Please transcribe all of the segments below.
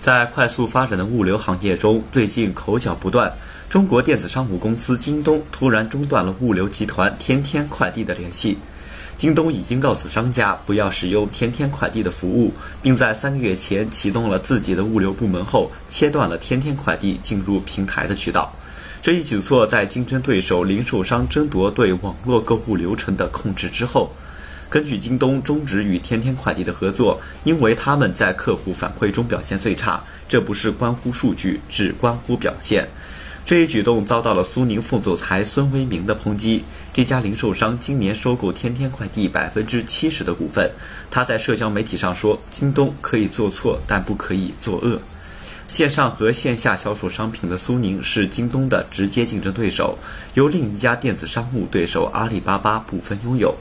在快速发展的物流行业中，最近口角不断。中国电子商务公司京东突然中断了物流集团天天快递的联系。京东已经告诉商家不要使用天天快递的服务，并在三个月前启动了自己的物流部门后，切断了天天快递进入平台的渠道。这一举措在竞争对手零售商争夺对网络购物流程的控制之后。根据京东终止与天天快递的合作，因为他们在客户反馈中表现最差。这不是关乎数据，只关乎表现。这一举动遭到了苏宁副总裁孙威明的抨击。这家零售商今年收购天天快递百分之七十的股份。他在社交媒体上说：“京东可以做错，但不可以作恶。”线上和线下销售商品的苏宁是京东的直接竞争对手，由另一家电子商务对手阿里巴巴部分拥有。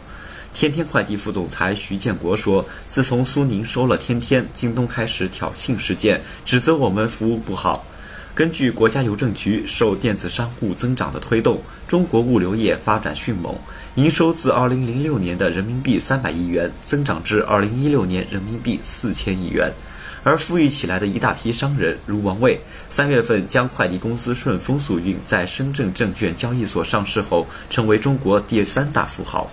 天天快递副总裁徐建国说：“自从苏宁收了天天，京东开始挑衅事件，指责我们服务不好。根据国家邮政局，受电子商务增长的推动，中国物流业发展迅猛，营收自2006年的人民币300亿元增长至2016年人民币4000亿元。而富裕起来的一大批商人，如王卫，三月份将快递公司顺丰速运在深圳证券交易所上市后，成为中国第三大富豪。”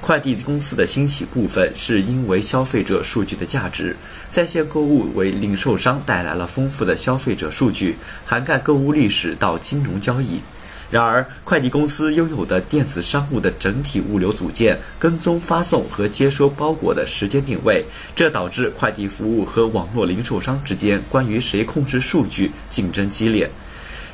快递公司的兴起部分是因为消费者数据的价值，在线购物为零售商带来了丰富的消费者数据，涵盖购物历史到金融交易。然而，快递公司拥有的电子商务的整体物流组件、跟踪发送和接收包裹的时间定位，这导致快递服务和网络零售商之间关于谁控制数据竞争激烈。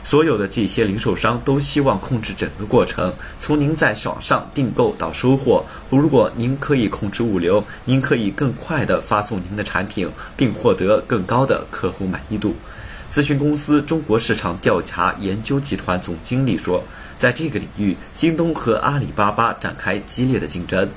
所有的这些零售商都希望控制整个过程，从您在网上订购到收货。如果您可以控制物流，您可以更快地发送您的产品，并获得更高的客户满意度。咨询公司中国市场调查研究集团总经理说，在这个领域，京东和阿里巴巴展开激烈的竞争。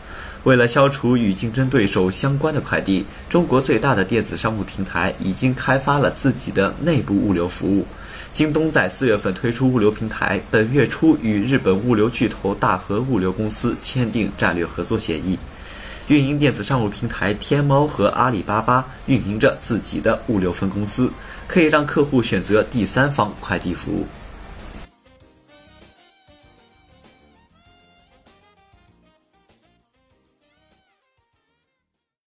为了消除与竞争对手相关的快递，中国最大的电子商务平台已经开发了自己的内部物流服务。京东在四月份推出物流平台，本月初与日本物流巨头大和物流公司签订战略合作协议，运营电子商务平台天猫和阿里巴巴运营着自己的物流分公司，可以让客户选择第三方快递服务。